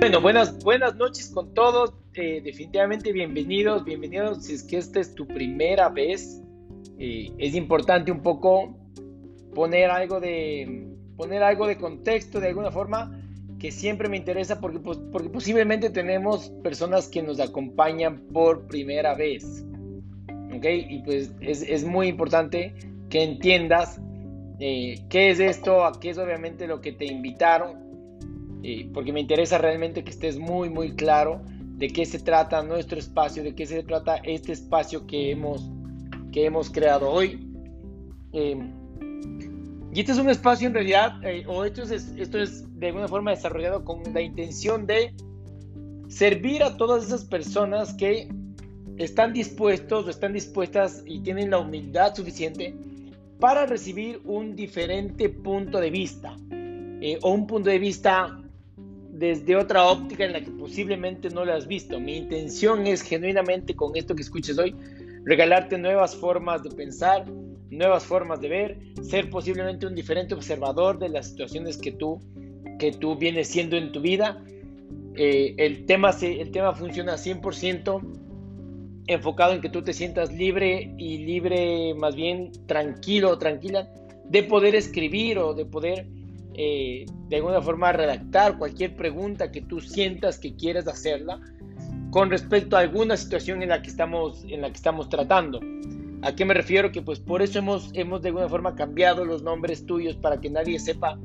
Bueno, buenas, buenas noches con todos. Eh, definitivamente bienvenidos, bienvenidos. Si es que esta es tu primera vez, eh, es importante un poco poner algo de poner algo de contexto de alguna forma que siempre me interesa porque, pues, porque posiblemente tenemos personas que nos acompañan por primera vez. ¿Ok? Y pues es, es muy importante que entiendas eh, qué es esto, a qué es obviamente lo que te invitaron, eh, porque me interesa realmente que estés muy, muy claro de qué se trata nuestro espacio, de qué se trata este espacio que hemos, que hemos creado hoy. Em, y este es un espacio en realidad, eh, o esto es, esto es de alguna forma desarrollado con la intención de servir a todas esas personas que están dispuestos o están dispuestas y tienen la humildad suficiente para recibir un diferente punto de vista eh, o un punto de vista desde otra óptica en la que posiblemente no lo has visto. Mi intención es genuinamente con esto que escuches hoy regalarte nuevas formas de pensar, nuevas formas de ver, ser posiblemente un diferente observador de las situaciones que tú, que tú vienes siendo en tu vida. Eh, el, tema se, el tema funciona 100% enfocado en que tú te sientas libre y libre, más bien tranquilo o tranquila, de poder escribir o de poder eh, de alguna forma redactar cualquier pregunta que tú sientas que quieres hacerla con respecto a alguna situación en la que estamos, en la que estamos tratando. ¿A qué me refiero? Que pues por eso hemos, hemos de alguna forma cambiado los nombres tuyos para que nadie sepa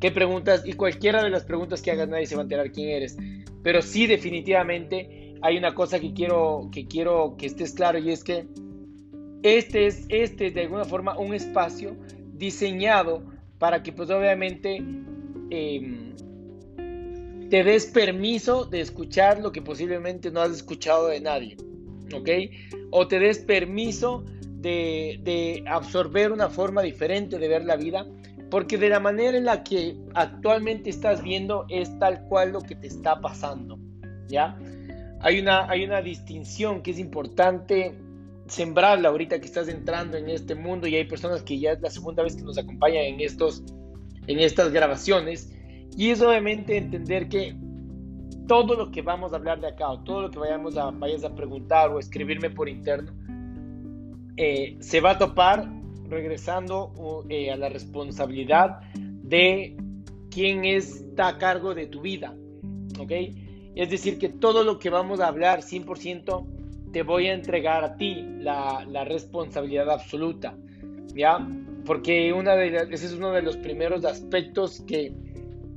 qué preguntas y cualquiera de las preguntas que hagas nadie se va a enterar quién eres. Pero sí definitivamente hay una cosa que quiero que, quiero que estés claro y es que este es, este de alguna forma un espacio diseñado para que pues obviamente em, te des permiso de escuchar lo que posiblemente no has escuchado de nadie, ¿ok? O te des permiso de, de absorber una forma diferente de ver la vida, porque de la manera en la que actualmente estás viendo es tal cual lo que te está pasando, ¿ya? hay una, hay una distinción que es importante sembrarla ahorita que estás entrando en este mundo y hay personas que ya es la segunda vez que nos acompañan en, estos, en estas grabaciones y es obviamente entender que todo lo que vamos a hablar de acá o todo lo que vayamos a, vayas a preguntar o escribirme por interno eh, se va a topar regresando eh, a la responsabilidad de quién está a cargo de tu vida, ¿ok? Es decir, que todo lo que vamos a hablar 100% te voy a entregar a ti la, responsabilidad absoluta, ¿ya? Porque una de ese es uno de los primeros aspectos que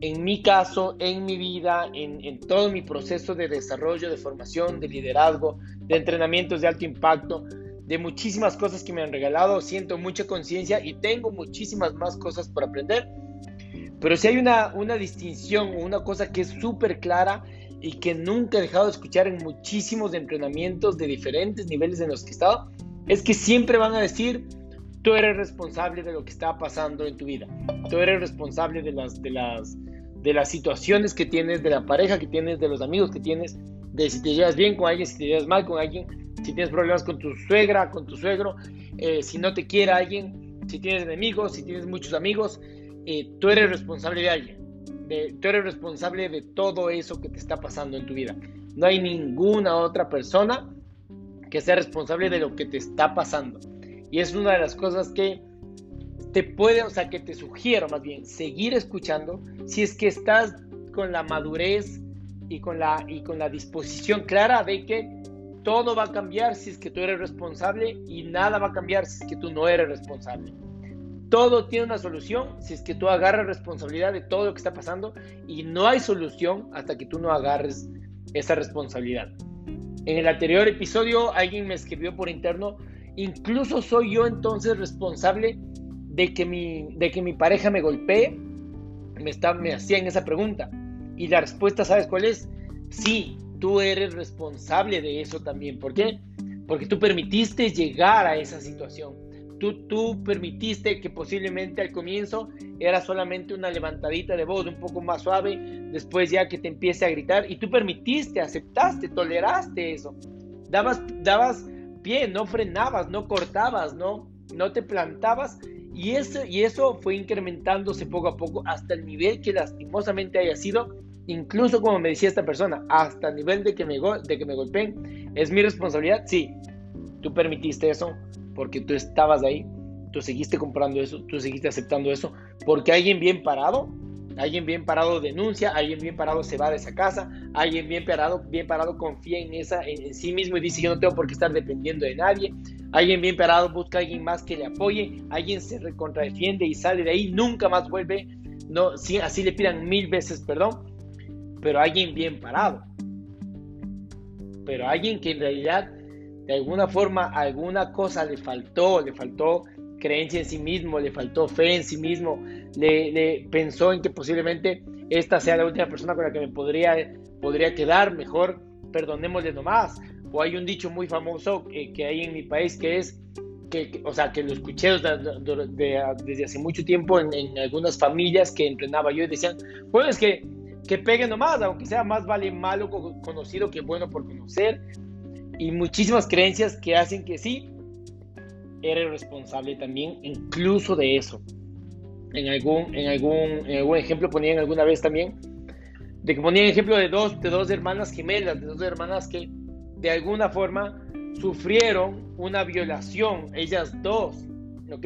en mi caso, en mi vida, en, en todo mi proceso de desarrollo, de formación, de liderazgo, de entrenamientos de alto impacto, de muchísimas cosas que me han regalado, siento mucha conciencia y tengo muchísimas más cosas por aprender. Pero si hay una, una distinción, una cosa que es súper clara, y que nunca he dejado de escuchar en muchísimos entrenamientos de diferentes niveles en los que he estado, es que siempre van a decir, tú eres responsable de lo que está pasando en tu vida, tú eres responsable de las, de las, de las situaciones que tienes, de la pareja que tienes, de los amigos que tienes, de si te llevas bien con alguien, si te llevas mal con alguien, si tienes problemas con tu suegra, con tu suegro, eh, si no te quiere alguien, si tienes enemigos, si tienes muchos amigos, eh, tú eres responsable de alguien tú eres responsable de todo eso que te está pasando en tu vida. No hay ninguna otra persona que sea responsable de lo que te está pasando. Y es una de las cosas que te puede, o sea, que te sugiero más bien seguir escuchando si es que estás con la madurez y con la, y con la disposición clara de que todo va a cambiar si es que tú eres responsable y nada va a cambiar si es que tú no eres responsable. Todo tiene una solución si es que tú agarras responsabilidad de todo lo que está pasando y no hay solución hasta que tú no agarres esa responsabilidad. En el anterior episodio alguien me escribió por interno, incluso soy yo entonces responsable de que mi, de que mi pareja me golpee. Me, está, me hacían esa pregunta. Y la respuesta, ¿sabes cuál es? Sí, tú eres responsable de eso también. ¿Por qué? Porque tú permitiste llegar a esa situación. Tú, tú permitiste que posiblemente al comienzo era solamente una levantadita de voz un poco más suave, después ya que te empiece a gritar y tú permitiste, aceptaste, toleraste eso. Dabas, dabas pie, no frenabas, no cortabas, no, no te plantabas y eso, y eso fue incrementándose poco a poco hasta el nivel que lastimosamente haya sido incluso como me decía esta persona, hasta el nivel de que me, golpeen, ¿es mi responsabilidad? Sí, tú permitiste eso porque tú estabas ahí, tú seguiste comprando eso, tú seguiste aceptando eso, porque alguien bien parado, alguien bien parado denuncia, alguien bien parado se va de esa casa, alguien bien parado, bien parado confía en, esa, en, sí mismo y dice yo no tengo por qué estar dependiendo de nadie, alguien bien parado busca a alguien más que le apoye, alguien se recontradefiende y sale de ahí, nunca más vuelve, no, si, así le pidan mil veces perdón, pero alguien bien parado. Pero alguien que en realidad de alguna forma alguna cosa le faltó, le faltó creencia en sí mismo, le faltó fe en sí mismo, le, pensó en que posiblemente esta sea la última persona con la que me podría, podría quedar, mejor perdonémosle nomás. O hay un dicho muy famoso que, hay en mi país que es, que, o sea, que lo escuché desde hace mucho tiempo en, en, algunas familias que entrenaba yo y decían, bueno, es que que pegue nomás, aunque sea más vale malo conocido que bueno por conocer. Y muchísimas creencias que hacen que sí, eres responsable también incluso de eso. En algún, en algún, en algún ejemplo ponían alguna vez también, de que ponían ejemplo de dos, de dos hermanas gemelas, de dos hermanas que de alguna forma sufrieron una violación, ellas dos, ¿ok?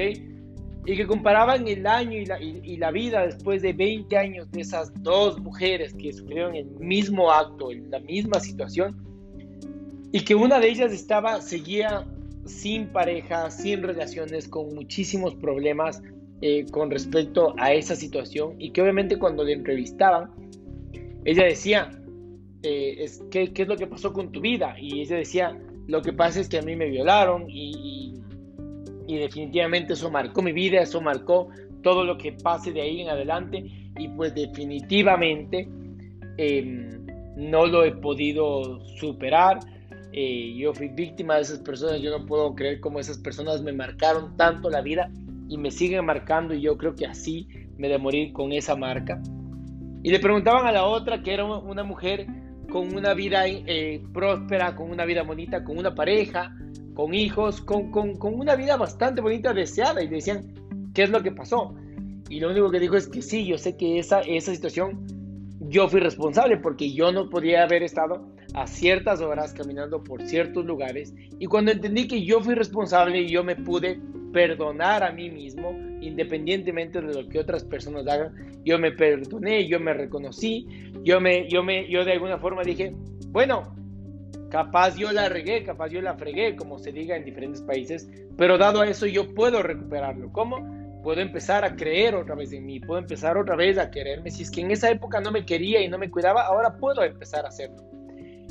y que comparaban el año y la, y, la, vida después de 20 años de esas dos mujeres que sufrieron el mismo acto, la misma situación, y que una de ellas estaba, seguía sin pareja, sin relaciones, con muchísimos problemas eh, con respecto a esa situación, y que obviamente cuando le entrevistaban, ella decía, eh, es, ¿qué, ¿qué, es lo que pasó con tu vida? Y ella decía, lo que pasa es que a mí me violaron y y definitivamente eso marcó mi vida, eso marcó todo lo que pase de ahí en adelante y pues definitivamente em, no lo he podido superar. Eh, yo fui víctima de esas personas, yo no puedo creer cómo esas personas me marcaron tanto la vida y me siguen marcando y yo creo que así me de morir con esa marca. Y le preguntaban a la otra que era una mujer con una vida eh, próspera, con una vida bonita, con una pareja, con hijos, con, con, con, una vida bastante bonita, deseada, y decían, ¿qué es lo que pasó? Y lo único que dijo es que sí, yo sé que esa, esa situación yo fui responsable porque yo no podía haber estado a ciertas horas caminando por ciertos lugares y cuando entendí que yo fui responsable y yo me pude perdonar a mí mismo independientemente de lo que otras personas hagan, yo me perdoné, yo me reconocí, yo me yo me yo de alguna forma dije, bueno, Capaz yo la regué, capaz yo la fregué, como se diga en diferentes países, pero dado a eso yo puedo recuperarlo. ¿Cómo? Puedo empezar a creer otra vez en mí, puedo empezar otra vez a quererme. Si es que en esa época no me quería y no me cuidaba, ahora puedo empezar a hacerlo.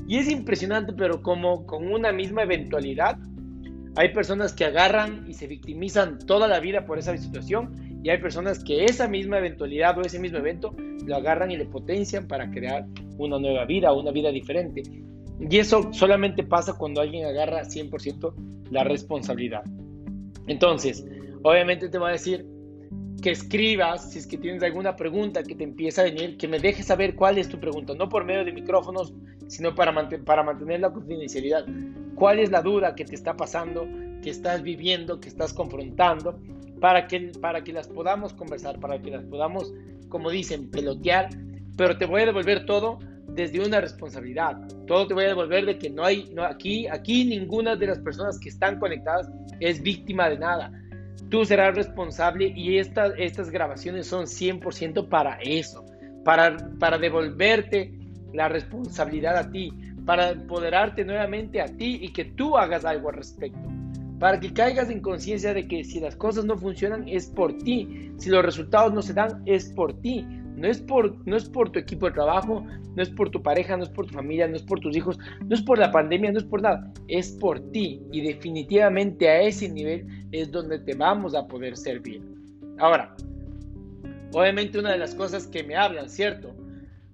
Y es impresionante, pero como con una misma eventualidad, hay personas que agarran y se victimizan toda la vida por esa situación y hay personas que esa misma eventualidad o ese mismo evento lo agarran y le potencian para crear una nueva vida, una vida diferente. Y eso solamente pasa cuando alguien agarra 100% la responsabilidad. Entonces, obviamente te voy a decir que escribas, si es que tienes alguna pregunta que te empieza a venir, que me dejes saber cuál es tu pregunta, no por medio de micrófonos, sino para, para mantener la confidencialidad. ¿Cuál es la duda que te está pasando, que estás viviendo, que estás confrontando, para que, para que las podamos conversar, para que las podamos, como dicen, pelotear, pero te voy a devolver todo desde una responsabilidad. Todo te voy a devolver de que no hay, no, aquí, aquí ninguna de las personas que están conectadas es víctima de nada. Tú serás responsable y estas estas grabaciones son 100% para eso, para, para devolverte la responsabilidad a ti, para empoderarte nuevamente a ti y que tú hagas algo al respecto. Para que caigas en conciencia de que si las cosas no funcionan es por ti, si los resultados no se dan es por ti, no es, por, no es por tu equipo de trabajo, no es por tu pareja, no es por tu familia, no es por tus hijos, no es por la pandemia, no es por nada. Es por ti. Y definitivamente a ese nivel es donde te vamos a poder servir. Ahora, obviamente una de las cosas que me hablan, ¿cierto?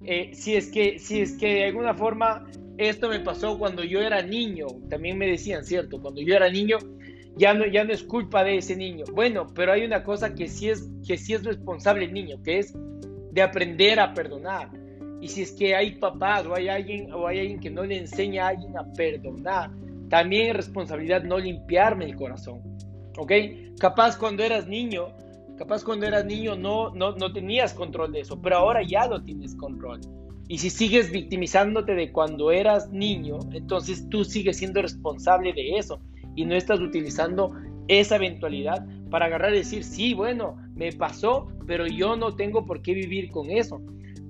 Eh, si, es que, si es que de alguna forma esto me pasó cuando yo era niño, también me decían, ¿cierto? Cuando yo era niño, ya no, ya no es culpa de ese niño. Bueno, pero hay una cosa que sí es, que sí es responsable el niño, que es de aprender a perdonar. Y si es que hay papás o hay alguien o hay alguien que no le enseña a alguien a perdonar, también es responsabilidad no limpiarme el corazón. ¿Ok? Capaz cuando eras niño, capaz cuando eras niño no, no, no tenías control de eso, pero ahora ya lo tienes control. Y si sigues victimizándote de cuando eras niño, entonces tú sigues siendo responsable de eso y no estás utilizando esa eventualidad para agarrar y decir, sí, bueno, me pasó, pero yo no tengo por qué vivir con eso.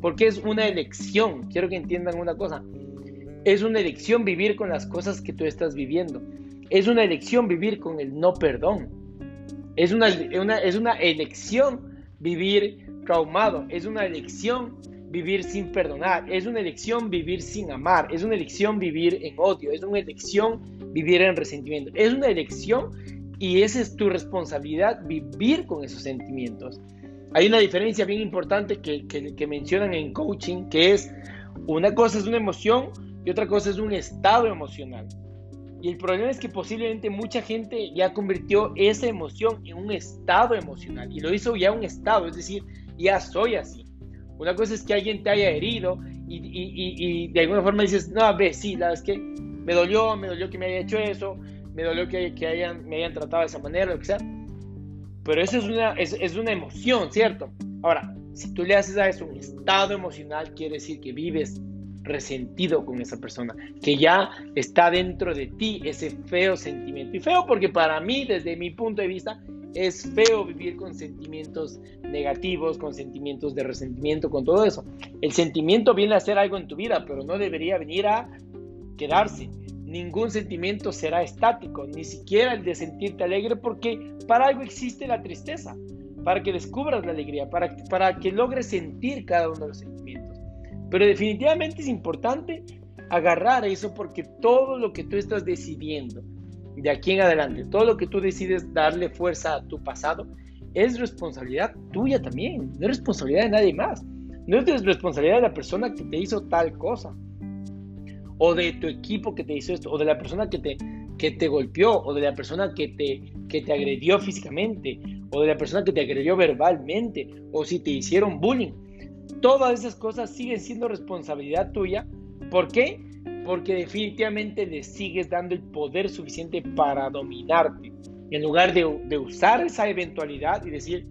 Porque es una elección. Quiero que entiendan una cosa. Es una elección vivir con las cosas que tú estás viviendo. Es una elección vivir con el no perdón. Es una, es una elección vivir traumado. Es una elección vivir sin perdonar, es una elección vivir sin amar, es una elección vivir en odio, es una elección vivir en resentimiento, es una elección y esa es tu responsabilidad vivir con esos sentimientos. Hay una diferencia bien importante que, que, mencionan en coaching, que es una cosa es una emoción y otra cosa es un estado emocional. Y el problema es que posiblemente mucha gente ya convirtió esa emoción en un estado emocional y lo hizo ya un estado, es decir, ya soy así. Una cosa es que alguien te haya herido y, de alguna forma dices, no, ve, sí, la verdad es que me dolió, me dolió que me haya hecho eso, me dolió que, que hayan, me hayan tratado de esa manera, lo que sea. Pero eso es una, es, es una emoción, ¿cierto? Ahora, si tú le haces a eso un estado emocional, quiere decir que vives resentido con esa persona, que ya está dentro de ti ese feo sentimiento. Y feo porque para mí, desde mi punto de vista, es feo vivir con sentimientos negativos, con sentimientos de resentimiento, con todo eso. El sentimiento viene a ser algo en tu vida, pero no debería venir a quedarse. Ningún sentimiento será estático, ni siquiera el de sentirte alegre, porque para algo existe la tristeza, para que descubras la alegría, para, para que logres sentir cada uno de los sentimientos. Pero definitivamente es importante agarrar eso porque todo lo que tú estás decidiendo, de aquí en adelante, todo lo que tú decides darle fuerza a tu pasado, es responsabilidad tuya también, no es responsabilidad de nadie más. No es responsabilidad de la persona que te hizo tal cosa, o de tu equipo que te hizo esto, o de la persona que te, que te golpeó, o de la persona que te, que te agredió físicamente, o de la persona que te agredió verbalmente, o si te hicieron bullying. Todas esas cosas siguen siendo responsabilidad tuya. ¿Por qué? porque definitivamente le sigues dando el poder suficiente para dominarte. En lugar de, usar esa eventualidad y decir,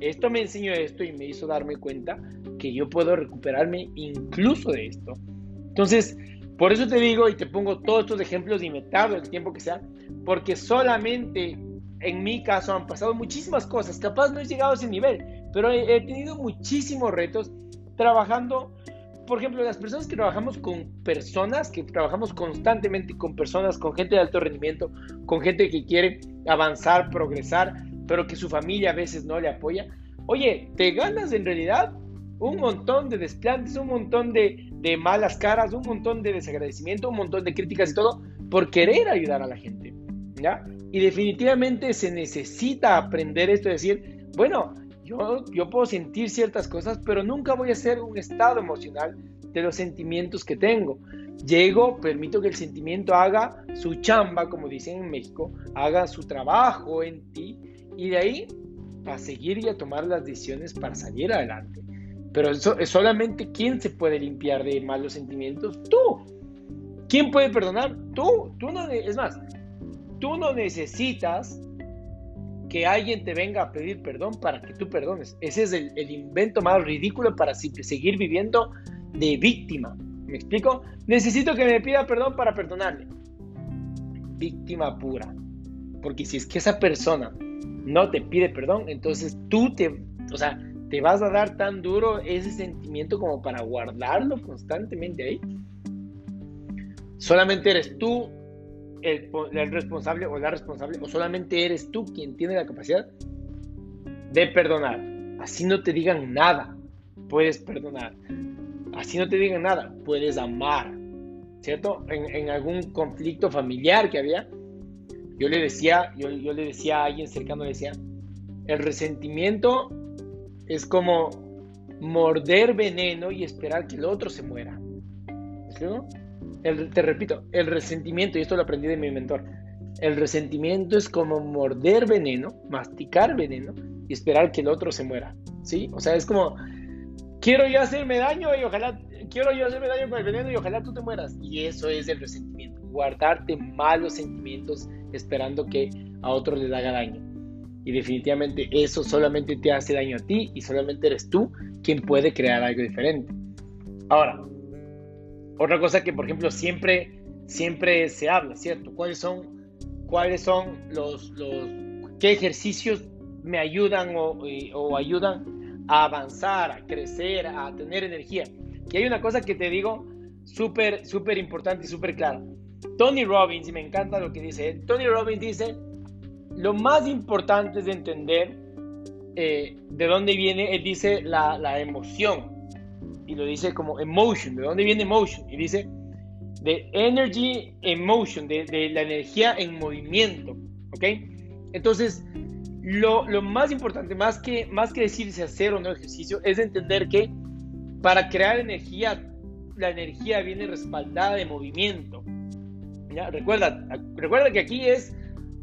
esto me enseñó esto y me hizo darme cuenta que yo puedo recuperarme incluso de esto. Entonces, por eso te digo y te pongo todos estos ejemplos tardo el tiempo que sea, porque solamente en mi caso han pasado muchísimas cosas. Capaz no he llegado a ese nivel, pero he tenido muchísimos retos trabajando por ejemplo, las personas que trabajamos con personas, que trabajamos constantemente con personas, con gente de alto rendimiento, con gente que quiere avanzar, progresar, pero que su familia a veces no le apoya, oye, te ganas en realidad un montón de desplantes, un montón de, malas caras, un montón de desagradecimiento, un montón de críticas y todo, por querer ayudar a la gente, ¿ya? Y definitivamente se necesita aprender esto, decir, bueno, yo, puedo sentir ciertas cosas, pero nunca voy a ser un estado emocional de los sentimientos que tengo. Llego, permito que el sentimiento haga su chamba, como dicen en México, haga su trabajo en ti y de ahí a seguir y a tomar las decisiones para salir adelante. Pero solamente quién se puede limpiar de malos sentimientos, tú. ¿Quién puede perdonar? Tú. Tú no, es más, tú no necesitas que alguien te venga a pedir perdón para que tú perdones. Ese es el, invento más ridículo para seguir viviendo de víctima. ¿Me explico? Necesito que me pida perdón para perdonarle. Víctima pura. Porque si es que esa persona no te pide perdón, entonces tú te, o sea, te vas a dar tan duro ese sentimiento como para guardarlo constantemente ahí. Solamente eres tú el, responsable o la responsable, o solamente eres tú quien tiene la capacidad de perdonar. Así no te digan nada, puedes perdonar. Así no te digan nada, puedes amar. ¿Cierto? En, algún conflicto familiar que había, yo le decía, yo, yo le decía a alguien cercano, le decía, el resentimiento es como morder veneno y esperar que el otro se muera. ¿Me te repito, el resentimiento, y esto lo aprendí de mi mentor, el resentimiento es como morder veneno, masticar veneno y esperar que el otro se muera, ¿sí? O sea, es como, quiero yo hacerme daño y ojalá, quiero yo hacerme daño con el veneno y ojalá tú te mueras. Y eso es el resentimiento, guardarte malos sentimientos esperando que a otro le haga daño. Y definitivamente eso solamente te hace daño a ti y solamente eres tú quien puede crear algo diferente. Ahora, otra cosa que, por ejemplo, siempre, siempre se habla, ¿cierto? ¿Cuáles son, cuáles son los, los, qué ejercicios me ayudan o, ayudan a avanzar, a crecer, a tener energía? Y hay una cosa que te digo súper, súper importante y súper clara. Tony Robbins, y me encanta lo que dice, Tony Robbins dice, lo más importante es entender eh, de dónde viene, él dice la, la, emoción, y lo dice como emotion, de dónde viene emotion, y dice de energy emotion, de, de la energía en movimiento, ¿ok? Entonces, lo, lo, más importante, más que, más que decirse hacer o no ejercicio, es entender que para crear energía, la energía viene respaldada de movimiento. ¿ya? Recuerda, recuerda que aquí es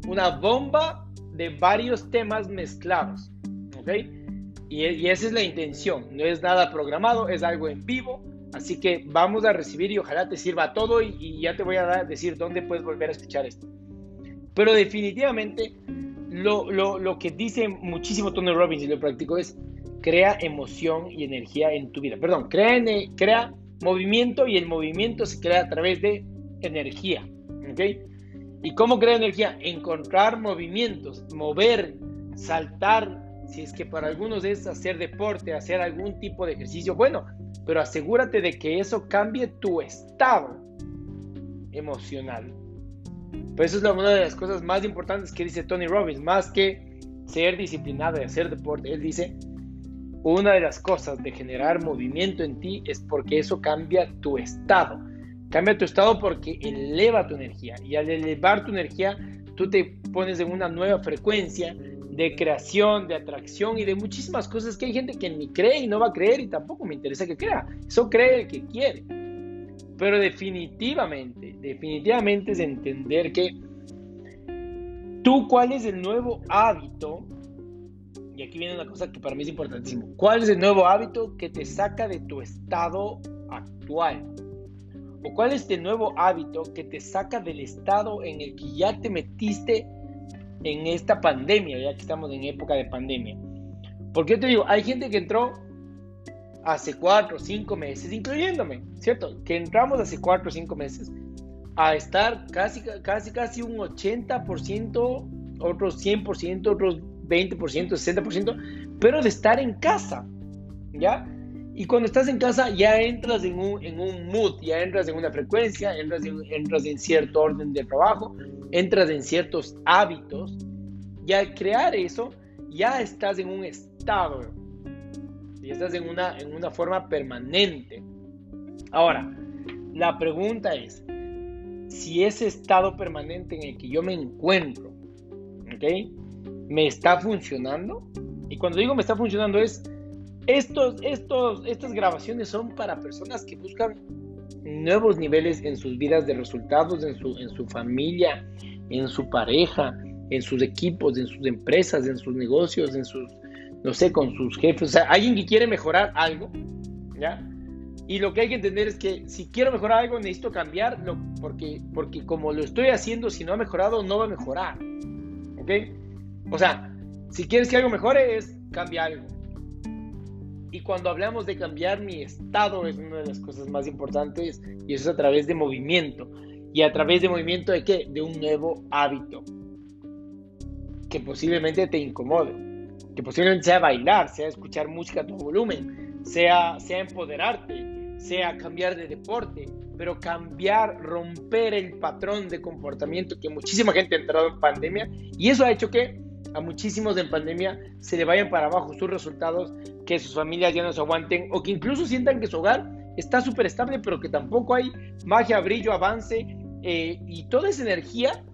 una bomba de varios temas mezclados. ¿ok? Y, y, esa es la intención. No es nada programado, es algo en vivo. Así que vamos a recibir y ojalá te sirva todo y, ya te voy a decir dónde puedes volver a escuchar esto. Pero definitivamente lo, lo, lo que dice muchísimo Tony Robbins y lo practico es crea emoción y energía en tu vida. Perdón, crea, crea movimiento y el movimiento se crea a través de energía. ¿Ok? ¿Y cómo crea energía? Encontrar movimientos, mover, saltar. Si es que para algunos es hacer deporte, hacer algún tipo de ejercicio, bueno, pero asegúrate de que eso cambie tu estado emocional. Pues eso es una de las cosas más importantes que dice Tony Robbins, más que ser disciplinado y hacer deporte. Él dice, una de las cosas de generar movimiento en ti es porque eso cambia tu estado. Cambia tu estado porque eleva tu energía. Y al elevar tu energía, tú te pones en una nueva frecuencia de creación, de atracción y de muchísimas cosas que hay gente que ni cree y no va a creer y tampoco me interesa que crea. Eso cree el que quiere. Pero definitivamente, definitivamente es entender que tú cuál es el nuevo hábito y aquí viene una cosa que para mí es importantísimo. ¿Cuál es el nuevo hábito que te saca de tu estado actual? ¿O cuál es el nuevo hábito que te saca del estado en el que ya te metiste en esta pandemia, ya que estamos en época de pandemia? Porque yo te digo, hay gente que entró hace cuatro o cinco meses, incluyéndome, ¿cierto? Que entramos hace cuatro o cinco meses a estar casi, casi, casi un 80%, otros 100%, otros 20%, 60%, pero de estar en casa, ¿ya? Y cuando estás en casa ya entras en un, en un mood, ya entras en una frecuencia, entras en, entras en cierto orden de trabajo, entras en ciertos hábitos, y al crear eso ya estás en un estado, ya estás en una, en una forma permanente. Ahora, la pregunta es, si ese estado permanente en el que yo me encuentro, ¿ok? me está funcionando. Y cuando digo me está funcionando es, estos, estos, estas grabaciones son para personas que buscan nuevos niveles en sus vidas de resultados, en su, en su familia, en su pareja, en sus equipos, en sus empresas, en sus negocios, en sus, no sé, con sus jefes. O sea, alguien que quiere mejorar algo, ¿ya? Y lo que hay que entender es que si quiero mejorar algo, necesito cambiarlo, porque, porque como lo estoy haciendo, si no ha mejorado, no va a mejorar. ¿Ok? O sea, si quieres que algo mejore es cambiar algo. Y cuando hablamos de cambiar mi estado es una de las cosas más importantes y eso es a través de movimiento. ¿Y a través de movimiento de qué? De un nuevo hábito que posiblemente te incomode, que posiblemente sea bailar, sea escuchar música a tu volumen, sea, sea empoderarte, sea cambiar de deporte, pero cambiar, romper el patrón de comportamiento que muchísima gente ha entrado en pandemia y eso ha hecho que a muchísimos en pandemia se le vayan para abajo sus resultados, que sus familias ya no se aguanten o que incluso sientan que su hogar está súper estable, pero que tampoco hay magia, brillo, avance eh, y toda esa energía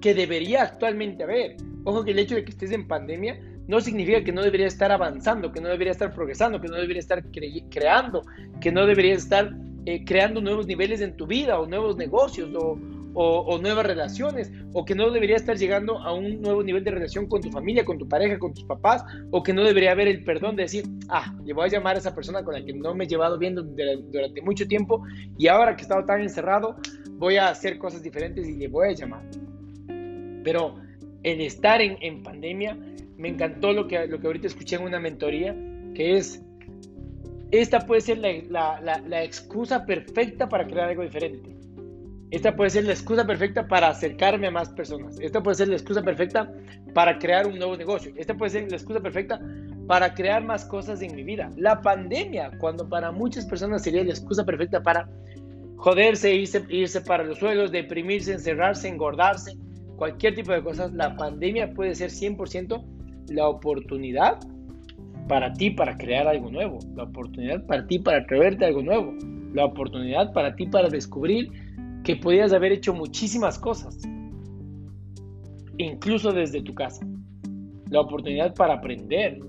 que debería actualmente haber. Ojo que el hecho de que estés en pandemia no significa que no debería estar avanzando, que no debería estar progresando, que no debería estar creando, que no debería estar eh, creando nuevos niveles en tu vida o nuevos negocios o, o, nuevas relaciones, o que no debería estar llegando a un nuevo nivel de relación con tu familia, con tu pareja, con tus papás, o que no debería haber el perdón de decir, ah, le voy a llamar a esa persona con la que no me he llevado bien durante mucho tiempo y ahora que he estado tan encerrado, voy a hacer cosas diferentes y le voy a llamar. Pero el estar en, en pandemia, me encantó lo que, lo que ahorita escuché en una mentoría, que es esta puede ser la, la, excusa perfecta para crear algo diferente. Esta puede ser la excusa perfecta para acercarme a más personas. Esta puede ser la excusa perfecta para crear un nuevo negocio. Esta puede ser la excusa perfecta para crear más cosas en mi vida. La pandemia, cuando para muchas personas sería la excusa perfecta para joderse, irse, irse para los suelos, deprimirse, encerrarse, engordarse, cualquier tipo de cosas, la pandemia puede ser 100% la oportunidad para ti para crear algo nuevo, la oportunidad para ti para atreverte algo nuevo, la oportunidad para ti para descubrir que podías haber hecho muchísimas cosas, incluso desde tu casa, la oportunidad para aprender.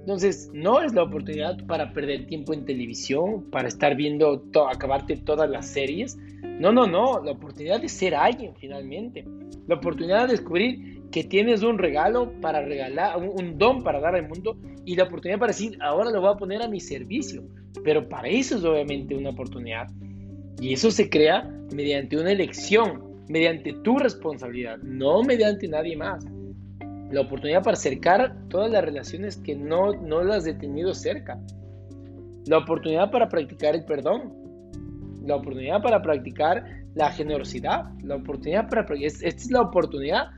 Entonces, no es la oportunidad para perder tiempo en televisión, para estar viendo, acabarte todas las series. No, no, no, la oportunidad de ser alguien finalmente. La oportunidad de descubrir que tienes un regalo para regalar, un, don para dar al mundo y la oportunidad para decir, ahora lo voy a poner a mi servicio. Pero para eso es obviamente una oportunidad. Y eso se crea mediante una elección, mediante tu responsabilidad, no mediante nadie más. La oportunidad para acercar todas las relaciones que no, no las he tenido cerca. La oportunidad para practicar el perdón. La oportunidad para practicar la generosidad. La oportunidad para... Esta es la oportunidad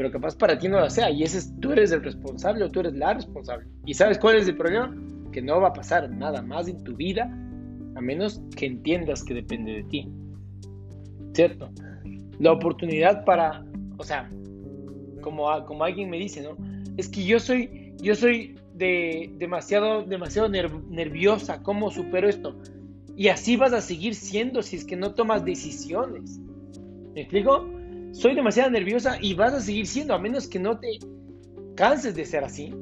pero capaz para ti no lo sea. Y ese es, tú eres el responsable o tú eres la responsable. ¿Y sabes cuál es el problema? Que no va a pasar nada más en tu vida a menos que entiendas que depende de ti. ¿Cierto? La oportunidad para, o sea, como, como alguien me dice, ¿no? Es que yo soy, yo soy de, demasiado, demasiado nerviosa. ¿Cómo supero esto? Y así vas a seguir siendo si es que no tomas decisiones. ¿Me explico? soy demasiado nerviosa y vas a seguir siendo, a menos que no te canses de ser así,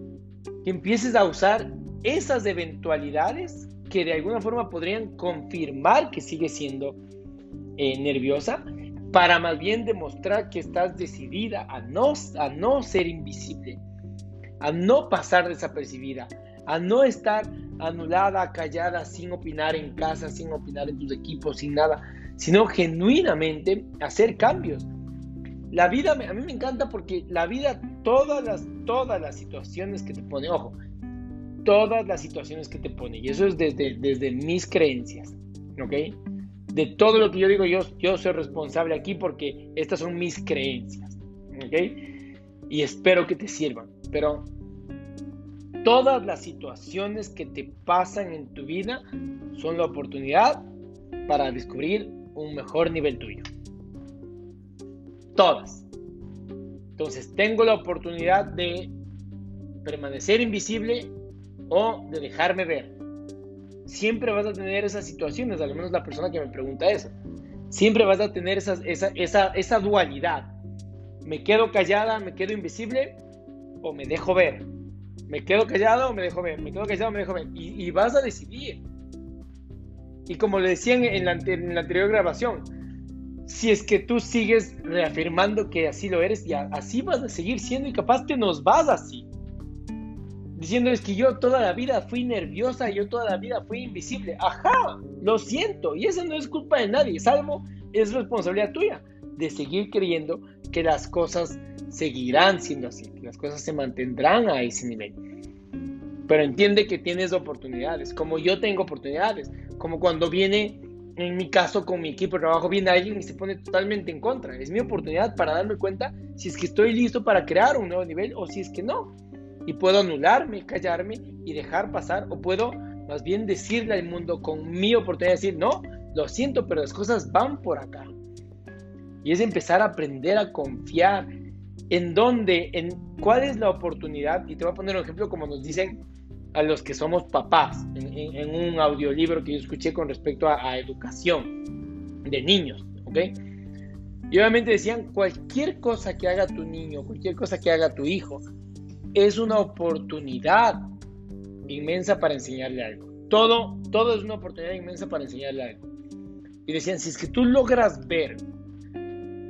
que empieces a usar esas eventualidades que de alguna forma podrían confirmar que sigues siendo eh, nerviosa para más bien demostrar que estás decidida a no, a no ser invisible, a no pasar desapercibida, a no estar anulada, callada, sin opinar en casa, sin opinar en tus equipos, sin nada, sino genuinamente hacer cambios. La vida, a mí me encanta porque la vida, todas las, todas las situaciones que te pone, ojo, todas las situaciones que te pone, y eso es desde, desde mis creencias, ¿ok? De todo lo que yo digo, yo, yo soy responsable aquí porque estas son mis creencias, ¿ok? Y espero que te sirvan, pero todas las situaciones que te pasan en tu vida son la oportunidad para descubrir un mejor nivel tuyo todas. Entonces, tengo la oportunidad de permanecer invisible o de dejarme ver. Siempre vas a tener esas situaciones, al menos la persona que me pregunta eso. Siempre vas a tener esa, esa, dualidad. Me quedo callada, me quedo invisible o me dejo ver. Me quedo callado o me dejo ver. Me quedo callado o me dejo ver. Y, vas a decidir. Y como le decían en la, anterior grabación, si es que tú sigues reafirmando que así lo eres y así vas a seguir siendo y capaz te nos vas así. Diciéndoles que yo toda la vida fui nerviosa, yo toda la vida fui invisible. Ajá, lo siento. Y eso no es culpa de nadie. Salvo es responsabilidad tuya de seguir creyendo que las cosas seguirán siendo así, que las cosas se mantendrán a ese nivel. Pero entiende que tienes oportunidades, como yo tengo oportunidades, como cuando viene en mi caso, con mi equipo de trabajo, viene alguien y se pone totalmente en contra. Es mi oportunidad para darme cuenta si es que estoy listo para crear un nuevo nivel o si es que no. Y puedo anularme, callarme y dejar pasar, o puedo más bien decirle al mundo con mi oportunidad, decir, no, lo siento, pero las cosas van por acá. Y es empezar a aprender a confiar en dónde, en cuál es la oportunidad. Y te voy a poner un ejemplo como nos dicen a los que somos papás en, un audiolibro que yo escuché con respecto a, educación de niños, ¿ok? Y obviamente decían, cualquier cosa que haga tu niño, cualquier cosa que haga tu hijo, es una oportunidad inmensa para enseñarle algo. Todo, todo es una oportunidad inmensa para enseñarle algo. Y decían, si es que tú logras ver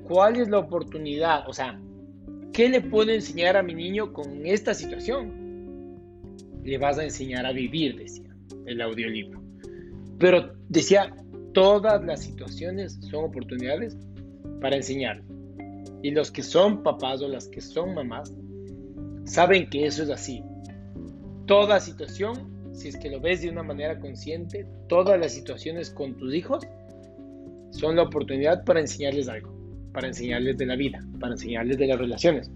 cuál es la oportunidad, o sea, ¿qué le puedo enseñar a mi niño con esta situación? le vas a enseñar a vivir, decía el audiolibro. Pero decía, todas las situaciones son oportunidades para enseñar. Y los que son papás o las que son mamás saben que eso es así. Toda situación si es que lo ves de una manera consciente, todas las situaciones con tus hijos son la oportunidad para enseñarles algo, para enseñarles de la vida, para enseñarles de las relaciones,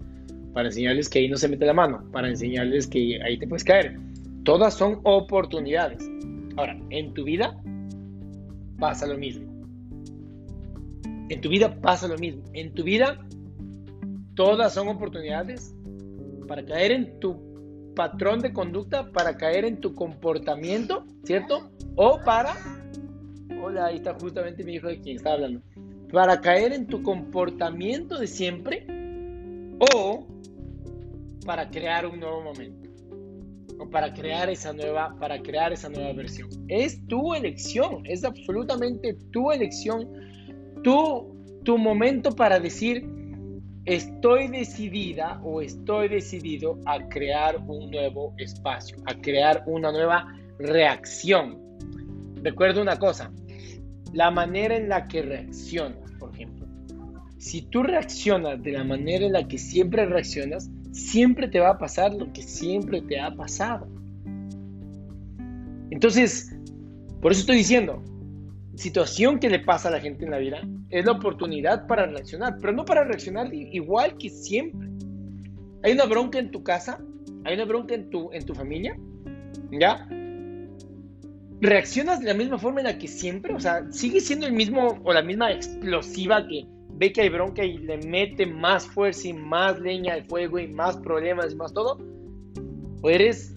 para enseñarles que ahí no se mete la mano, para enseñarles que ahí te puedes caer. Todas son oportunidades. Ahora, en tu vida pasa lo mismo. En tu vida pasa lo mismo. En tu vida todas son oportunidades para caer en tu patrón de conducta, para caer en tu comportamiento, ¿cierto? O para... Hola, ahí está justamente mi hijo de quien está hablando. Para caer en tu comportamiento de siempre o para crear un nuevo momento o para crear esa nueva para crear esa nueva versión es tu elección es absolutamente tu elección tu tu momento para decir estoy decidida o estoy decidido a crear un nuevo espacio a crear una nueva reacción recuerda una cosa la manera en la que reaccionas por ejemplo si tú reaccionas de la manera en la que siempre reaccionas siempre te va a pasar lo que siempre te ha pasado. Entonces, por eso estoy diciendo, situación que le pasa a la gente en la vida es la oportunidad para reaccionar, pero no para reaccionar igual que siempre. Hay una bronca en tu casa, hay una bronca en tu, en tu familia, ¿ya? ¿Reaccionas de la misma forma en la que siempre? O sea, ¿sigue siendo el mismo o la misma explosiva que, ve que hay bronca y le mete más fuerza y más leña al fuego y más problemas y más todo, o eres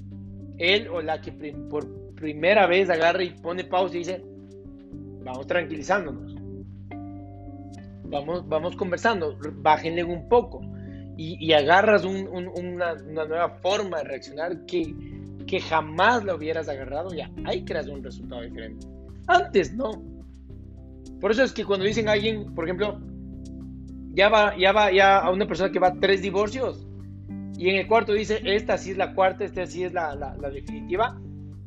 él o la que por primera vez agarra y pone pausa y dice, vamos tranquilizándonos, vamos, vamos conversando, bájenle un poco y, agarras una, nueva forma de reaccionar que, que jamás lo hubieras agarrado, ya ahí creas un resultado diferente. Antes no. Por eso es que cuando dicen a alguien, por ejemplo, ya va, ya va, ya a una persona que va a tres divorcios y en el cuarto dice, esta sí es la cuarta, esta sí es la, la, definitiva.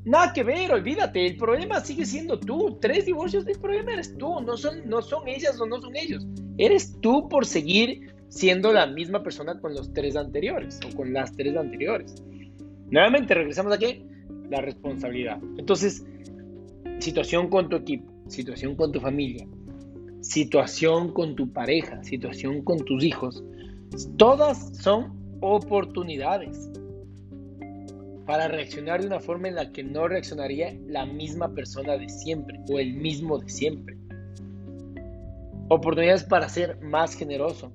Nada que ver, olvídate, el problema sigue siendo tú. Tres divorcios, el problema eres tú, no son, no son ellas o no son ellos. Eres tú por seguir siendo la misma persona con los tres anteriores o con las tres anteriores. Nuevamente, regresamos aquí, la responsabilidad. Entonces, situación con tu equipo, situación con tu familia, situación con tu pareja, situación con tus hijos, todas son oportunidades para reaccionar de una forma en la que no reaccionaría la misma persona de siempre o el mismo de siempre. Oportunidades para ser más generoso,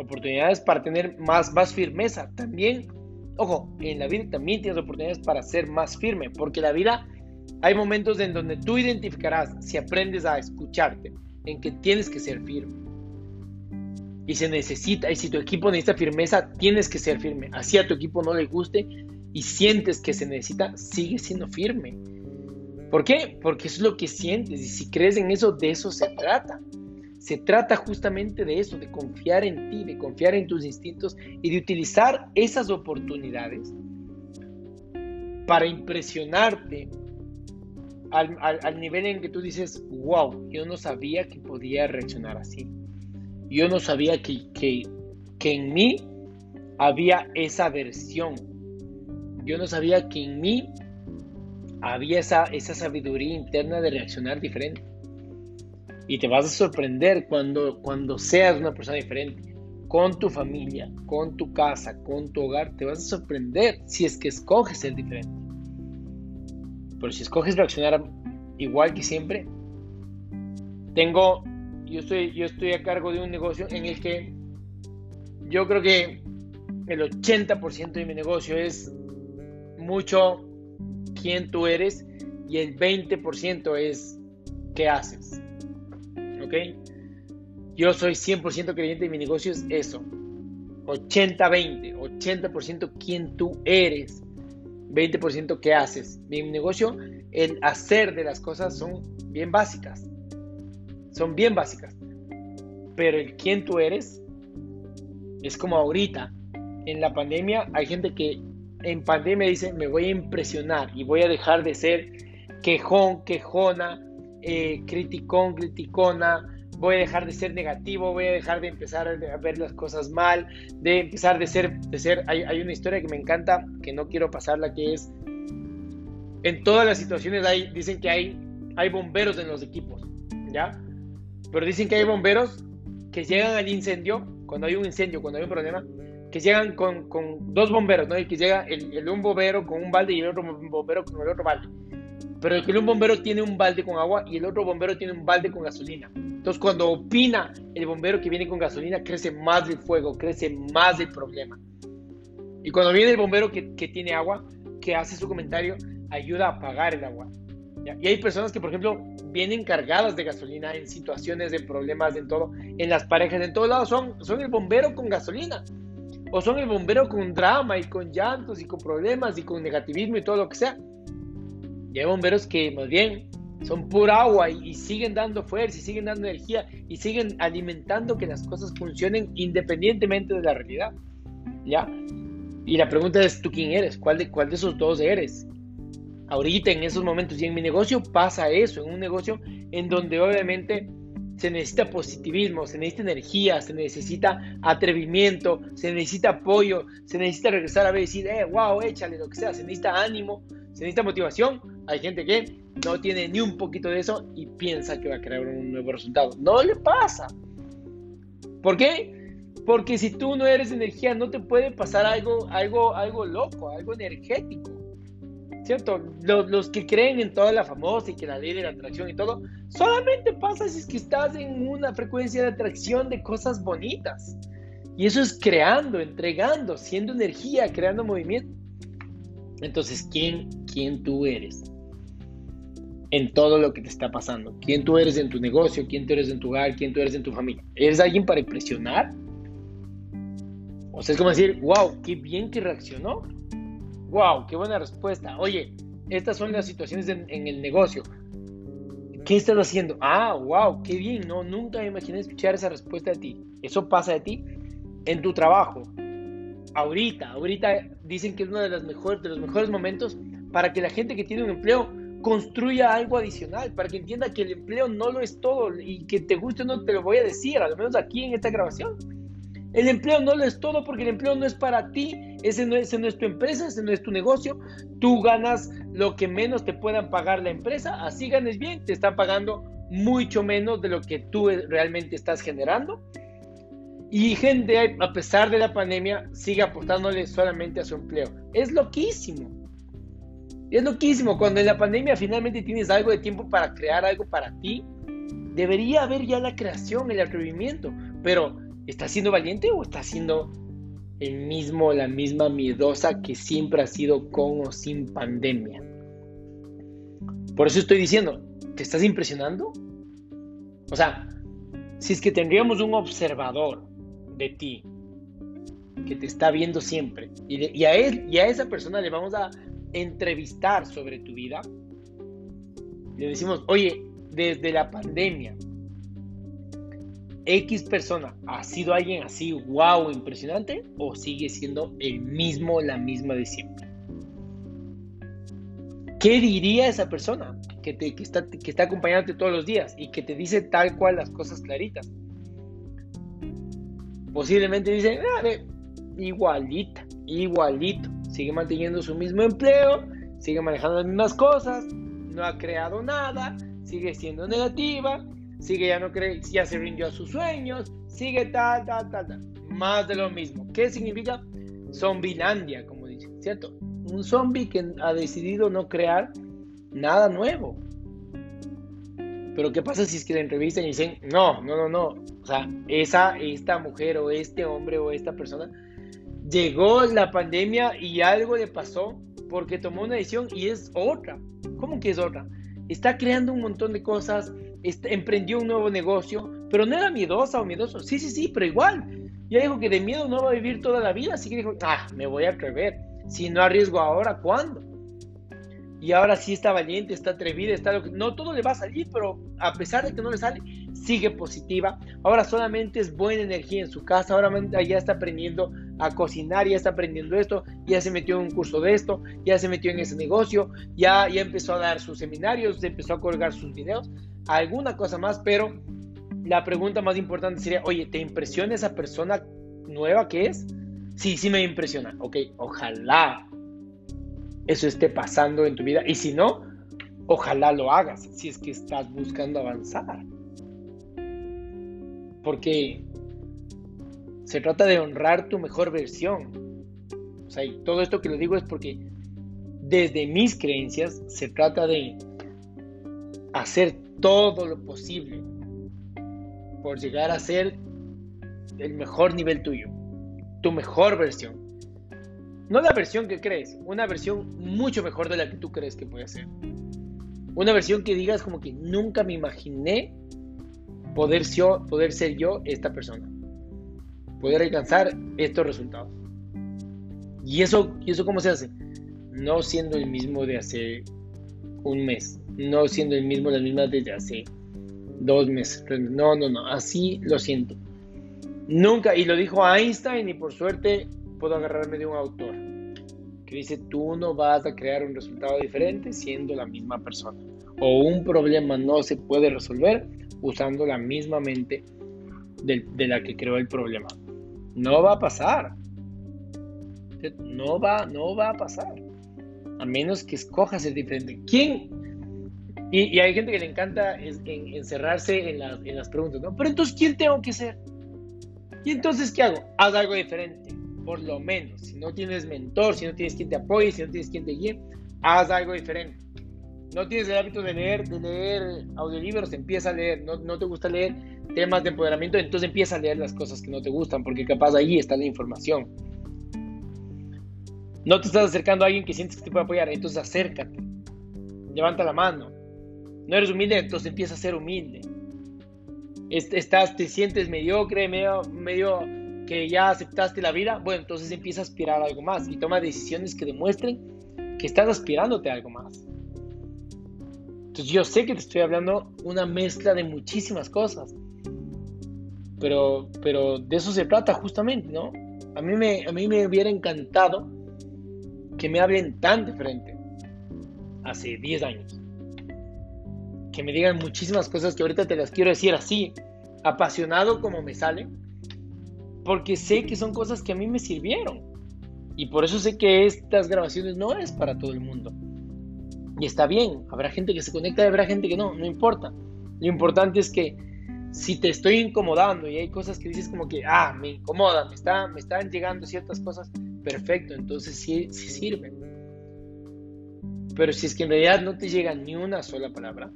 oportunidades para tener más, más firmeza. También, ojo, en la vida también tienes oportunidades para ser más firme, porque la vida hay momentos en donde tú identificarás si aprendes a escucharte, en que tienes que ser firme. Y se necesita, y si tu equipo necesita firmeza, tienes que ser firme. Así a tu equipo no le guste y sientes que se necesita, sigue siendo firme. ¿Por qué? Porque es lo que sientes y si crees en eso, de eso se trata. Se trata justamente de eso, de confiar en ti, de confiar en tus instintos y de utilizar esas oportunidades para impresionarte, al, nivel en que tú dices, wow, yo no sabía que podía reaccionar así. Yo no sabía que, que, que en mí había esa versión. Yo no sabía que en mí había esa, esa sabiduría interna de reaccionar diferente. Y te vas a sorprender cuando, cuando seas una persona diferente. Con tu familia, con tu casa, con tu hogar, te vas a sorprender si es que escoges ser diferente. Pero si escoges reaccionar igual que siempre, tengo, yo estoy, yo estoy a cargo de un negocio en el que yo creo que el 80% de mi negocio es mucho quién tú eres y el 20% es qué haces. ¿Ok? Yo soy 100% creyente y mi negocio es eso. 80-20, 80%, quién tú eres 20% que haces. Mi negocio, el hacer de las cosas son bien básicas. Son bien básicas. Pero el quién tú eres es como ahorita. En la pandemia hay gente que en pandemia dice me voy a impresionar y voy a dejar de ser quejón, quejona, eh, criticón, criticona, voy a dejar de ser negativo, voy a dejar de empezar a ver las cosas mal, de empezar de ser, de ser, hay, una historia que me encanta, que no quiero pasarla, que es, en todas las situaciones hay, dicen que hay, hay bomberos en los equipos, ¿ya? Pero dicen que hay bomberos que llegan al incendio, cuando hay un incendio, cuando hay un problema, que llegan con, con dos bomberos, ¿no? Que llega el, el, un bombero con un balde y el otro bombero con el otro balde. Pero que un bombero tiene un balde con agua y el otro bombero tiene un balde con gasolina. Entonces, cuando opina el bombero que viene con gasolina, crece más el fuego, crece más el problema. Y cuando viene el bombero que, que tiene agua, que hace su comentario, ayuda a apagar el agua. Y hay personas que, por ejemplo, vienen cargadas de gasolina en situaciones de problemas, en todo, en las parejas, en todos lados, son, son el bombero con gasolina. O son el bombero con drama y con llantos y con problemas y con negativismo y todo lo que sea. Y hay bomberos que más bien son pura agua y, y, siguen dando fuerza y siguen dando energía y siguen alimentando que las cosas funcionen independientemente de la realidad. ¿Ya? Y la pregunta es, ¿tú quién eres? ¿Cuál de, cuál de esos dos eres? Ahorita, en esos momentos y en mi negocio pasa eso, en un negocio en donde obviamente se necesita positivismo, se necesita energía, se necesita atrevimiento, se necesita apoyo, se necesita regresar a ver decir, eh, wow, échale lo que sea, se necesita ánimo, se necesita motivación. Hay gente que no tiene ni un poquito de eso y piensa que va a crear un nuevo resultado. No le pasa. ¿Por qué? Porque si tú no eres energía, no te puede pasar algo, algo, algo loco, algo energético. ¿Cierto? Los, los, que creen en toda la famosa y que la ley de la atracción y todo, solamente pasa si es que estás en una frecuencia de atracción de cosas bonitas. Y eso es creando, entregando, siendo energía, creando movimiento. Entonces, ¿quién, quién tú eres? En todo lo que te está pasando. ¿Quién tú eres en tu negocio? ¿Quién tú eres en tu hogar? ¿Quién tú eres en tu familia? ¿Eres alguien para impresionar? O sea, es como decir, wow, qué bien que reaccionó Wow, qué buena respuesta. Oye, estas son las situaciones en, el negocio. ¿Qué estás haciendo? Ah, wow, qué bien. No, nunca me imaginé escuchar esa respuesta de ti. Eso pasa de ti en tu trabajo. Ahorita, ahorita dicen que es uno de los mejores, de los mejores momentos para que la gente que tiene un empleo construya algo adicional, para que entienda que el empleo no lo es todo y que te guste o no te lo voy a decir, al menos aquí en esta grabación. El empleo no lo es todo porque el empleo no es para ti, ese no, es, tu empresa, ese no es tu negocio. Tú ganas lo que menos te puedan pagar la empresa, así ganes bien, te están pagando mucho menos de lo que tú realmente estás generando. Y gente, a pesar de la pandemia, sigue aportándole solamente a su empleo. Es loquísimo. Es loquísimo. Cuando en la pandemia finalmente tienes algo de tiempo para crear algo para ti, debería haber ya la creación, el atrevimiento. Pero ¿Estás siendo valiente o estás siendo el mismo, la misma miedosa que siempre ha sido con o sin pandemia? Por eso estoy diciendo, ¿te estás impresionando? O sea, si es que tendríamos un observador de ti que te está viendo siempre y, a él y a esa persona le vamos a entrevistar sobre tu vida, le decimos, oye, desde la pandemia, X persona ha sido alguien así, wow, impresionante, o sigue siendo el mismo, la misma de siempre. ¿Qué diría esa persona que, te, está, que está todos los días y que te dice tal cual las cosas claritas? Posiblemente dice, igualita, igualito, sigue manteniendo su mismo empleo, sigue manejando las mismas cosas, no ha creado nada, sigue siendo negativa, sigue ya no cree, ya se rindió a sus sueños, sigue tal, tal, tal, tal. Más de lo mismo. ¿Qué significa? Zombilandia, como dicen, ¿cierto? Un zombie que ha decidido no crear nada nuevo. Pero ¿qué pasa si es que la entrevistan y dicen, no, no, no, no? O sea, esa, esta mujer o este hombre o esta persona llegó la pandemia y algo le pasó porque tomó una decisión y es otra. ¿Cómo que es otra? Está creando un montón de cosas, emprendió un nuevo negocio, pero no era miedosa o miedoso. Sí, sí, sí, pero igual. Ya dijo que de miedo no va a vivir toda la vida, así que dijo, ah, me voy a atrever. Si no arriesgo ahora, ¿cuándo? Y ahora sí está valiente, está atrevida, está lo. No todo le va a salir, pero a pesar de que no le sale, sigue positiva. Ahora solamente es buena energía en su casa, ahora ya está aprendiendo a cocinar, ya está aprendiendo esto, ya se metió en un curso de esto, ya se metió en ese negocio, ya, ya empezó a dar sus seminarios, empezó a colgar sus videos alguna cosa más, pero la pregunta más importante sería, oye, ¿te impresiona esa persona nueva que es? Sí, sí me impresiona. Ok, ojalá. eso esté pasando en tu vida. Y si no, ojalá lo hagas si es que estás buscando avanzar. Porque se trata de honrar tu mejor versión. O sea, y todo esto que lo digo es porque desde mis creencias se trata de hacer todo lo posible por llegar a ser el mejor nivel tuyo, tu mejor versión. No la versión que crees, una versión mucho mejor de la que tú crees que puede ser. Una versión que digas como que nunca me imaginé poder, poder ser yo esta persona. Poder alcanzar estos resultados. ¿Y eso, ¿Y eso cómo se hace? No siendo el mismo de hace un mes. No siendo el mismo, la misma desde hace dos meses. No, no, no. Así lo siento. Nunca, y lo dijo Einstein, y por suerte puedo agarrarme de un autor que dice, tú no vas a crear un resultado diferente siendo la misma persona. O un problema no se puede resolver usando la misma mente de, la que creó el problema. No va a pasar. No va, no va a pasar. A menos que escojas ser diferente. ¿Quién? Y, hay gente que le encanta encerrarse en, en las preguntas, ¿no? Pero entonces, ¿quién tengo que ser? ¿Y entonces qué hago? Haz algo diferente por lo menos. Si no tienes mentor, si no tienes quien te apoye, si no tienes quien te guíe, haz algo diferente. No tienes el hábito de leer, de leer audiolibros, empieza a leer. No, no te gusta leer temas de empoderamiento, entonces empieza a leer las cosas que no te gustan, porque capaz ahí está la información. No te estás acercando a alguien que sientes que te puede apoyar, entonces acércate. Levanta la mano. No eres humilde, entonces empieza a ser humilde. Estás, te sientes mediocre, medio, medio que ya aceptaste la vida, bueno, entonces empieza a aspirar a algo más y toma decisiones que demuestren que estás aspirándote a algo más. Entonces yo sé que te estoy hablando una mezcla de muchísimas cosas, pero, pero de eso se trata justamente, ¿no? A mí me, a mí me hubiera encantado que me hablen tan de frente hace 10 años. Que me digan muchísimas cosas que ahorita te las quiero decir así, apasionado como me sale, porque sé que son cosas que a mí me sirvieron. Y por eso sé que estas grabaciones no es para todo el mundo. Y está bien, habrá gente que se conecta y habrá gente que no, no importa. Lo importante es que si te estoy incomodando y hay cosas que dices como que, ah, me incomoda, me, está, me están llegando ciertas cosas, perfecto, entonces sí, sí sirven. Pero si es que en realidad no te llega ni una sola palabra,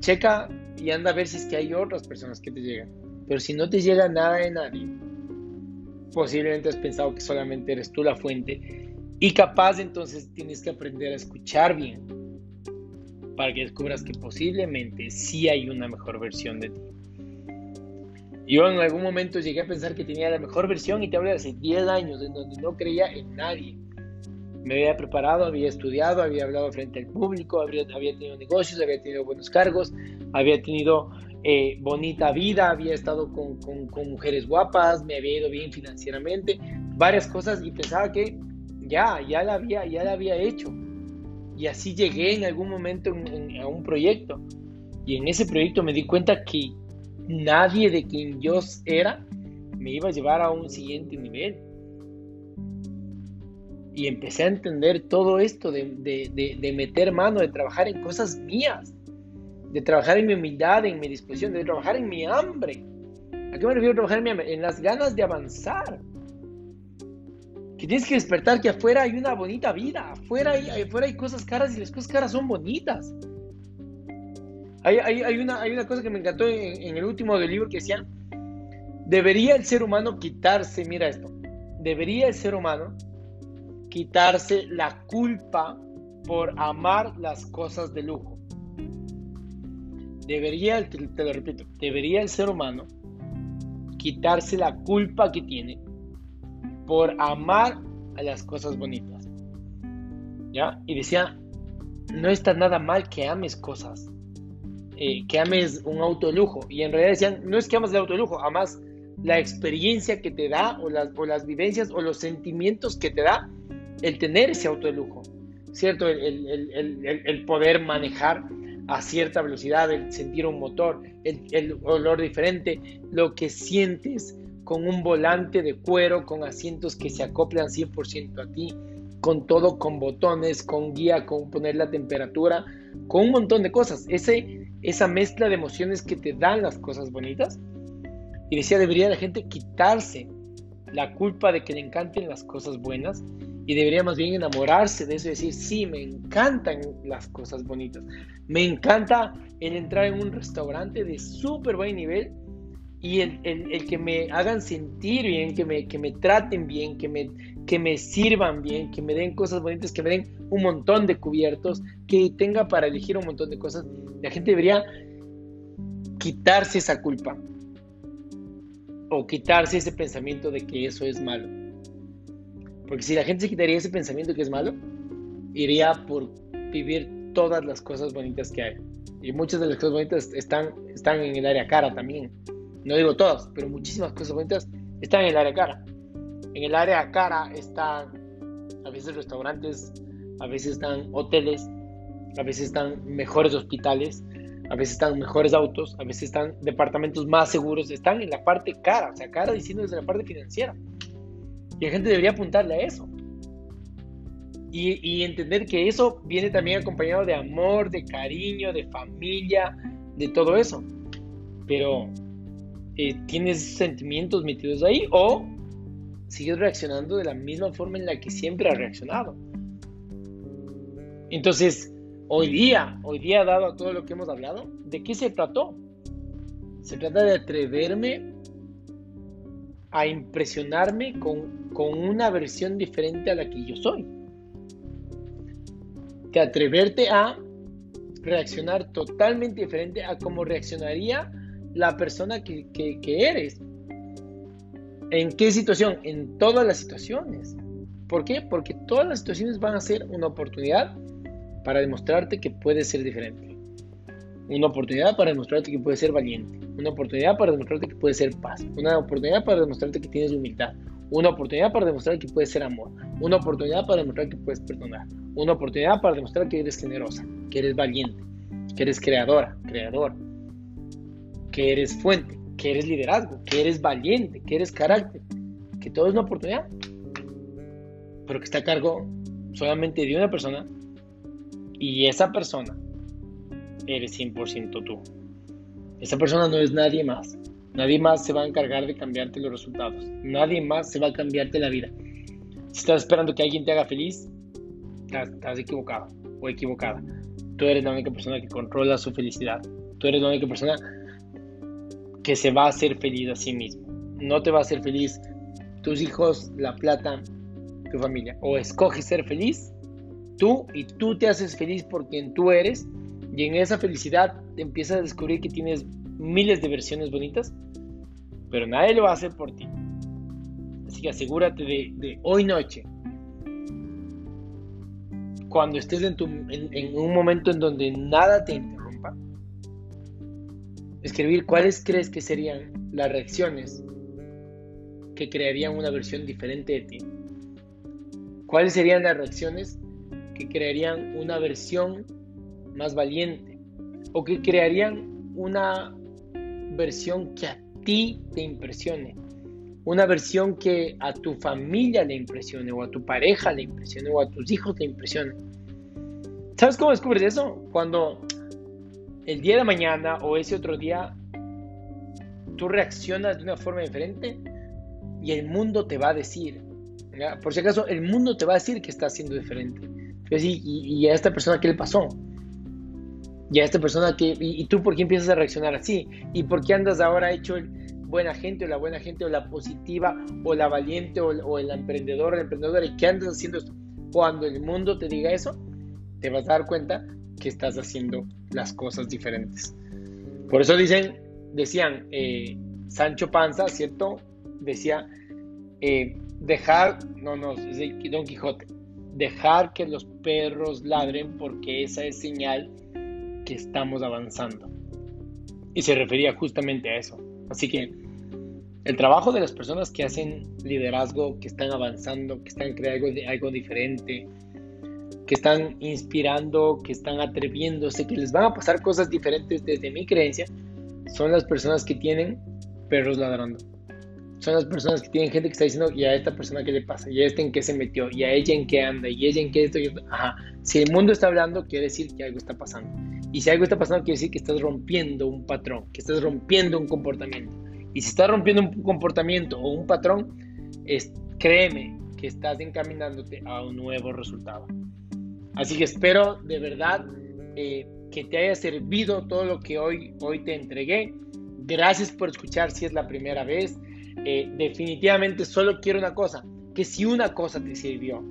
checa y anda a ver si es que hay otras personas que te llegan. Pero si no te llega nada de nadie, posiblemente has pensado que solamente eres tú la fuente y capaz entonces tienes que aprender a escuchar bien para que descubras que posiblemente sí hay una mejor versión de ti. Yo en algún momento llegué a pensar que tenía la mejor versión y te hablo de hace 10 años en donde no creía en nadie. Me había preparado, había estudiado, había hablado frente al público, había, tenido negocios, había tenido buenos cargos, había tenido eh, bonita vida, había estado con, mujeres guapas, me había ido bien financieramente, varias cosas y pensaba que ya, ya la había, ya la había hecho. Y así llegué en algún momento a un proyecto. Y en ese proyecto me di cuenta que nadie de quien yo era me iba a llevar a un siguiente nivel. Y empecé a entender todo esto de, de meter mano, de trabajar en cosas mías de trabajar en mi humildad, en mi disposición, de trabajar en mi hambre. ¿A qué me refiero trabajar en mi hambre? En las ganas de avanzar. Que tienes que despertar que afuera hay una bonita vida, afuera hay, afuera hay cosas caras y las cosas caras son bonitas. Hay, hay, una, hay una cosa que me encantó en, el último del libro que decía, debería el ser humano quitarse, mira esto, debería el ser humano quitarse la culpa por amar las cosas de lujo debería, te, lo repito, debería el ser humano quitarse la culpa que tiene por amar a las cosas bonitas. ¿Ya? Y decía, no está nada mal que ames cosas, eh, que ames un auto de lujo. Y en realidad decían, no es que amas el auto de lujo, amas la experiencia que te da o las, o las vivencias o los sentimientos que te da el tener ese auto de lujo. ¿Cierto? El, el, el poder manejar a cierta velocidad, el sentir un motor, el, olor diferente, lo que sientes con un volante de cuero, con asientos que se acoplan 100% a ti, con todo, con botones, con guía, con poner la temperatura, con un montón de cosas. Ese, esa mezcla de emociones que te dan las cosas bonitas. Y decía, debería la gente quitarse la culpa de que le encanten las cosas buenas y debería más bien enamorarse de eso y decir, sí, me encantan las cosas bonitas. Me encanta el entrar en un restaurante de súper buen nivel y el, el, que me hagan sentir bien, que me, que me traten bien, que me, que me sirvan bien, que me den cosas bonitas, que me den un montón de cubiertos, que tenga para elegir un montón de cosas. La gente debería quitarse esa culpa o quitarse ese pensamiento de que eso es malo. Porque si la gente se quitaría ese pensamiento que es malo, iría por vivir todas las cosas bonitas que hay. Y muchas de las cosas bonitas están, están en el área cara también. No digo todas, pero muchísimas cosas bonitas están en el área cara. En el área cara están a veces restaurantes, a veces están hoteles, a veces están mejores hospitales, a veces están mejores autos, a veces están departamentos más seguros, están en la parte cara, o sea, cara diciendo desde la parte financiera. Y la gente debería apuntarle a eso. Y, entender que eso viene también acompañado de amor, de cariño, de familia, de todo eso. Pero eh, tienes sentimientos metidos ahí o sigues reaccionando de la misma forma en la que siempre has reaccionado. Entonces, hoy día, hoy día dado a todo lo que hemos hablado, ¿de qué se trató? Se trata de atreverme a impresionarme con, con una versión diferente a la que yo soy. De atreverte a reaccionar totalmente diferente a cómo reaccionaría la persona que, eres. ¿En qué situación? En todas las situaciones. ¿Por qué? Porque todas las situaciones van a ser una oportunidad para demostrarte que puedes ser diferente. Una oportunidad para demostrarte que puedes ser valiente. Una oportunidad para demostrarte que puedes ser paz. Una oportunidad para demostrarte que tienes humildad. Una oportunidad para demostrar que puedes ser amor. Una oportunidad para demostrar que puedes perdonar. Una oportunidad para demostrar que eres generosa, que eres valiente, que eres creadora, creador, que eres fuente, que eres liderazgo, que eres valiente, que eres carácter. Que todo es una oportunidad. Pero que está a cargo solamente de una persona. Y esa persona eres 100% tú. Esa persona no es nadie más. Nadie más se va a encargar de cambiarte los resultados. Nadie más se va a cambiarte la vida. Si estás esperando que alguien te haga feliz, estás, equivocado o equivocada. Tú eres la única persona que controla su felicidad. Tú eres la única persona que se va a hacer feliz a sí mismo. No te va a hacer feliz tus hijos, la plata, tu familia. O escoges ser feliz tú y tú te haces feliz por quien tú eres y en esa felicidad empiezas a descubrir que tienes miles de versiones bonitas, pero nadie lo va a hacer por ti. Así que asegúrate de, hoy noche, cuando estés en, en, un momento en donde nada te interrumpa, escribir cuáles crees que serían las reacciones que crearían una versión diferente de ti. ¿Cuáles serían las reacciones que crearían una versión más valiente o que crearían una versión que a ti te impresione, una versión que a tu familia le impresione o a tu pareja le impresione o a tus hijos le impresione. ¿Sabes cómo descubres eso? Cuando el día de mañana o ese otro día tú reaccionas de una forma diferente y el mundo te va a decir, por si acaso, el mundo te va a decir que está siendo diferente. y, y a esta persona, ¿qué le pasó? y a esta persona que, y, tú por qué empiezas a reaccionar así, y por qué andas ahora hecho el buena gente o la buena gente o la positiva o la valiente o, el emprendedor la emprendedora, y qué andas haciendo esto. Cuando el mundo te diga eso, te vas a dar cuenta que estás haciendo las cosas diferentes. Por eso dicen, decían, eh, Sancho Panza, ¿cierto? Decía, eh, dejar, no, no, es Don Quijote, dejar que los perros ladren porque esa es señal que estamos avanzando. Y se refería justamente a eso. Así que el trabajo de las personas que hacen liderazgo, que están avanzando, que están creando algo diferente, que están inspirando, que están atreviéndose, que les van a pasar cosas diferentes desde mi creencia, son las personas que tienen perros ladrando. son las personas que tienen gente que está diciendo, ¿y a esta persona qué le pasa? ¿Y a este en qué se metió? ¿Y a ella en qué anda? ¿Y ella en qué esto? Ajá. Si el mundo está hablando, quiere decir que algo está pasando. Y si algo está pasando, quiere decir que estás rompiendo un patrón, que estás rompiendo un comportamiento. Y si estás rompiendo un comportamiento o un patrón, es, créeme que estás encaminándote a un nuevo resultado. Así que espero de verdad eh, que te haya servido todo lo que hoy, hoy te entregué. Gracias por escuchar si es la primera vez. Eh, definitivamente solo quiero una cosa, que si una cosa te sirvió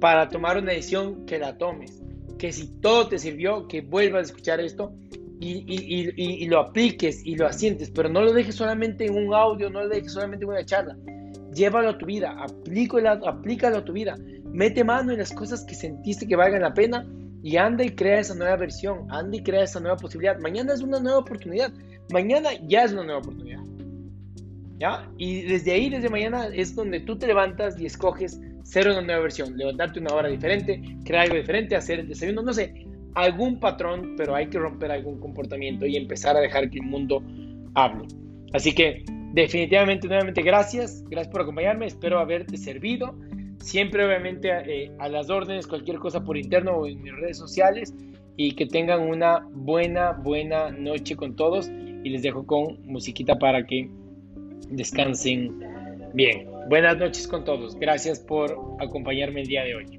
para tomar una decisión, que la tomes. Que si todo te sirvió, que vuelvas a escuchar esto y, lo apliques y lo asientes, pero no lo dejes solamente en un audio, no lo dejes solamente en una charla. Llévalo a tu vida, aplícalo, aplícalo a tu vida. Mete mano en las cosas que sentiste que valgan la pena y anda y crea esa nueva versión, anda y crea esa nueva posibilidad. Mañana es una nueva oportunidad, mañana ya es una nueva oportunidad. ¿Ya? Y desde ahí, desde mañana, es donde tú te levantas y escoges ser una nueva versión, levantarte una hora diferente, crear algo diferente, hacer el desayuno, no sé, algún patrón, pero hay que romper algún comportamiento y empezar a dejar que el mundo hable. Así que definitivamente, nuevamente, gracias, gracias por acompañarme, espero haberte servido. Siempre, obviamente, eh, a las órdenes, cualquier cosa por interno o en mis redes sociales y que tengan una buena, buena noche con todos. Y les dejo con musiquita para que descansen bien. Buenas noches con todos. Gracias por acompañarme el día de hoy.